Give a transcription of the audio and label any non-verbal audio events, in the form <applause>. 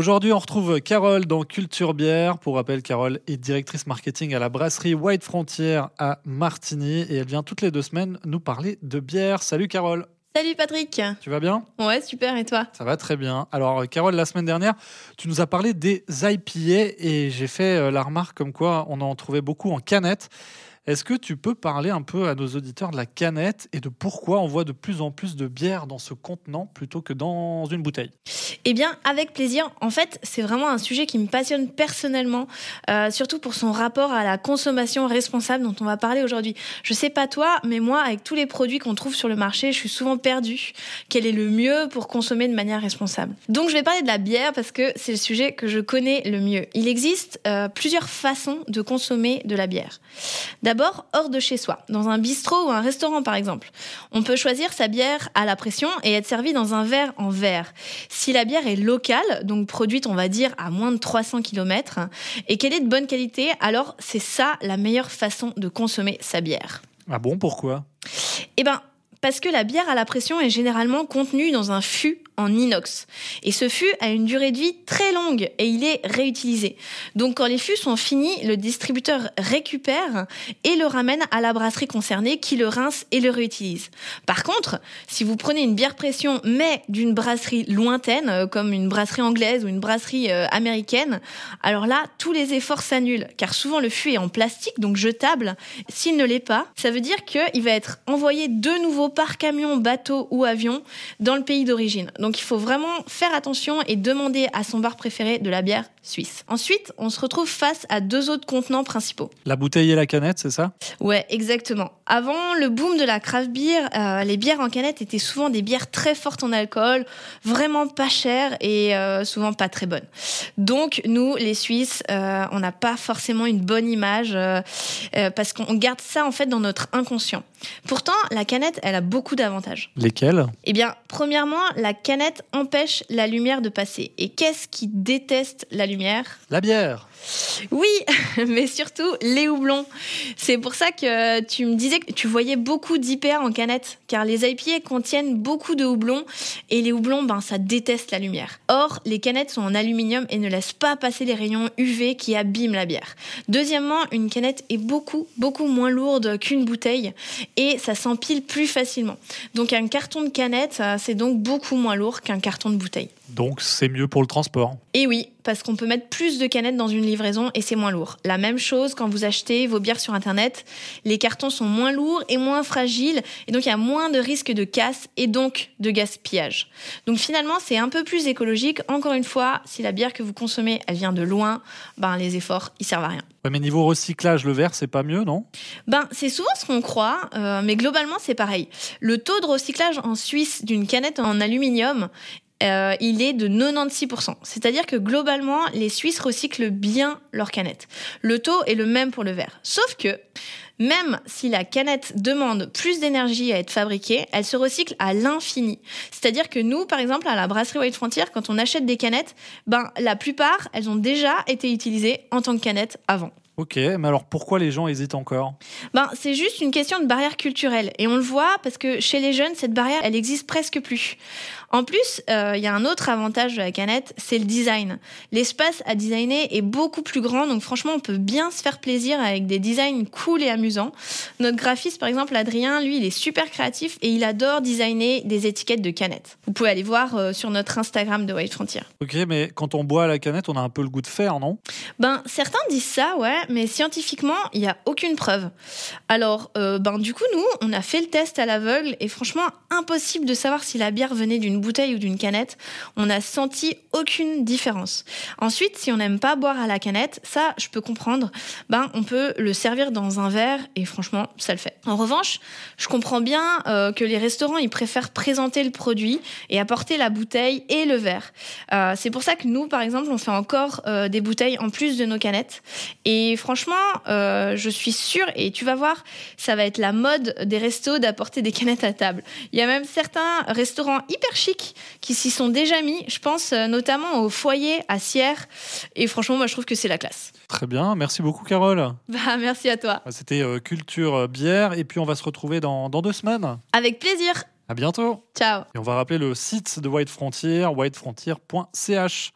Aujourd'hui, on retrouve Carole dans Culture Bière. Pour rappel, Carole est directrice marketing à la brasserie White Frontier à Martigny et elle vient toutes les deux semaines nous parler de bière. Salut Carole. Salut Patrick. Tu vas bien? Ouais, super. Et toi? Ça va très bien. Alors, Carole, la semaine dernière, tu nous as parlé des IPA et j'ai fait euh, la remarque comme quoi on en trouvait beaucoup en canette. Est-ce que tu peux parler un peu à nos auditeurs de la canette et de pourquoi on voit de plus en plus de bière dans ce contenant plutôt que dans une bouteille? Eh bien, avec plaisir. En fait, c'est vraiment un sujet qui me passionne personnellement, euh, surtout pour son rapport à la consommation responsable dont on va parler aujourd'hui. Je sais pas toi, mais moi, avec tous les produits qu'on trouve sur le marché, je suis souvent perdue. Quel est le mieux pour consommer de manière responsable? Donc, je vais parler de la bière parce que c'est le sujet que je connais le mieux. Il existe euh, plusieurs façons de consommer de la bière. D'abord, hors de chez soi, dans un bistrot ou un restaurant par exemple. On peut choisir sa bière à la pression et être servi dans un verre en verre. Si la bière est locale, donc produite on va dire à moins de 300 km, et qu'elle est de bonne qualité, alors c'est ça la meilleure façon de consommer sa bière. Ah bon, pourquoi? Eh ben, parce que la bière à la pression est généralement contenue dans un fût en inox. Et ce fût a une durée de vie très longue et il est réutilisé. Donc quand les fûts sont finis, le distributeur récupère et le ramène à la brasserie concernée qui le rince et le réutilise. Par contre, si vous prenez une bière pression mais d'une brasserie lointaine, euh, comme une brasserie anglaise ou une brasserie euh, américaine, alors là, tous les efforts s'annulent car souvent le fût est en plastique, donc jetable. S'il ne l'est pas, ça veut dire qu'il va être envoyé de nouveau par camion, bateau ou avion dans le pays d'origine. Donc il faut vraiment faire attention et demander à son bar préféré de la bière suisse. Ensuite, on se retrouve face à deux autres contenants principaux. La bouteille et la canette, c'est ça? Ouais, exactement. Avant le boom de la craft beer, euh, les bières en canette étaient souvent des bières très fortes en alcool, vraiment pas chères et euh, souvent pas très bonnes. Donc nous, les Suisses, euh, on n'a pas forcément une bonne image parce qu'on garde ça en fait dans notre inconscient. Pourtant, la canette, elle a beaucoup d'avantages. Lesquels? Eh bien, premièrement, la canette empêche la lumière de passer. Et qu'est-ce qui déteste la La bière oui, <laughs> mais surtout les houblons. C'est pour ça que tu me disais que tu voyais beaucoup d'IPA en canette, car les IPA contiennent beaucoup de houblons et les houblons, ben, ça déteste la lumière. Or, les canettes sont en aluminium et ne laissent pas passer les rayons UV qui abîment la bière. Deuxièmement, une canette est beaucoup, beaucoup moins lourde qu'une bouteille et ça s'empile plus facilement. Donc, un carton de canette, c'est donc beaucoup moins lourd qu'un carton de bouteille. Donc, c'est mieux pour le transport. Et oui, parce qu'on peut mettre plus de canettes dans une livraison et c'est moins lourd. La même chose quand vous achetez vos bières sur Internet, les cartons sont moins lourds et moins fragiles et donc il y a moins de risques de casse et donc de gaspillage. Donc finalement, c'est un peu plus écologique. Encore une fois, si la bière que vous consommez, elle vient de loin, ben les efforts, ils servent à rien. mais niveau recyclage, le verre, c'est pas mieux, non? Ben, c'est souvent ce qu'on croit, euh, mais globalement, c'est pareil. Le taux de recyclage en Suisse d'une canette en aluminium euh, il est de 96%. C'est-à-dire que globalement, les Suisses recyclent bien leurs canettes. Le taux est le même pour le verre. Sauf que même si la canette demande plus d'énergie à être fabriquée, elle se recycle à l'infini. C'est-à-dire que nous, par exemple, à la brasserie White Frontier, quand on achète des canettes, ben, la plupart, elles ont déjà été utilisées en tant que canettes avant. Ok, mais alors pourquoi les gens hésitent encore ben, C'est juste une question de barrière culturelle. Et on le voit parce que chez les jeunes, cette barrière, elle existe presque plus. En plus, euh, il y a un autre avantage de la canette, c'est le design. L'espace à designer est beaucoup plus grand, donc franchement, on peut bien se faire plaisir avec des designs cool et amusants. Notre graphiste, par exemple, Adrien, lui, il est super créatif et il adore designer des étiquettes de canettes. Vous pouvez aller voir euh, sur notre Instagram de White Frontier. Ok, mais quand on boit à la canette, on a un peu le goût de fer, non? Ben, certains disent ça, ouais, mais scientifiquement, il n'y a aucune preuve. Alors, euh, ben, du coup, nous, on a fait le test à l'aveugle et franchement, impossible de savoir si la bière venait d'une bouteille ou d'une canette, on n'a senti aucune différence. Ensuite, si on n'aime pas boire à la canette, ça, je peux comprendre, ben, on peut le servir dans un verre et franchement, ça le fait. En revanche, je comprends bien euh, que les restaurants, ils préfèrent présenter le produit et apporter la bouteille et le verre. Euh, c'est pour ça que nous, par exemple, on fait encore des bouteilles en plus de nos canettes. Et franchement, je suis sûre, et tu vas voir, ça va être la mode des restos d'apporter des canettes à table. Il y a même certains restaurants hyper chics qui s'y sont déjà mis. Je pense euh, notamment au foyer à Sierre. Et franchement, moi, je trouve que c'est la classe. Très bien. Merci beaucoup, Carole. <laughs> Bah, merci à toi. C'était euh, Culture euh, Bière. Et puis, on va se retrouver dans, dans deux semaines. Avec plaisir. À bientôt. Ciao. Et on va rappeler le site de White Frontier, whitefrontier.ch.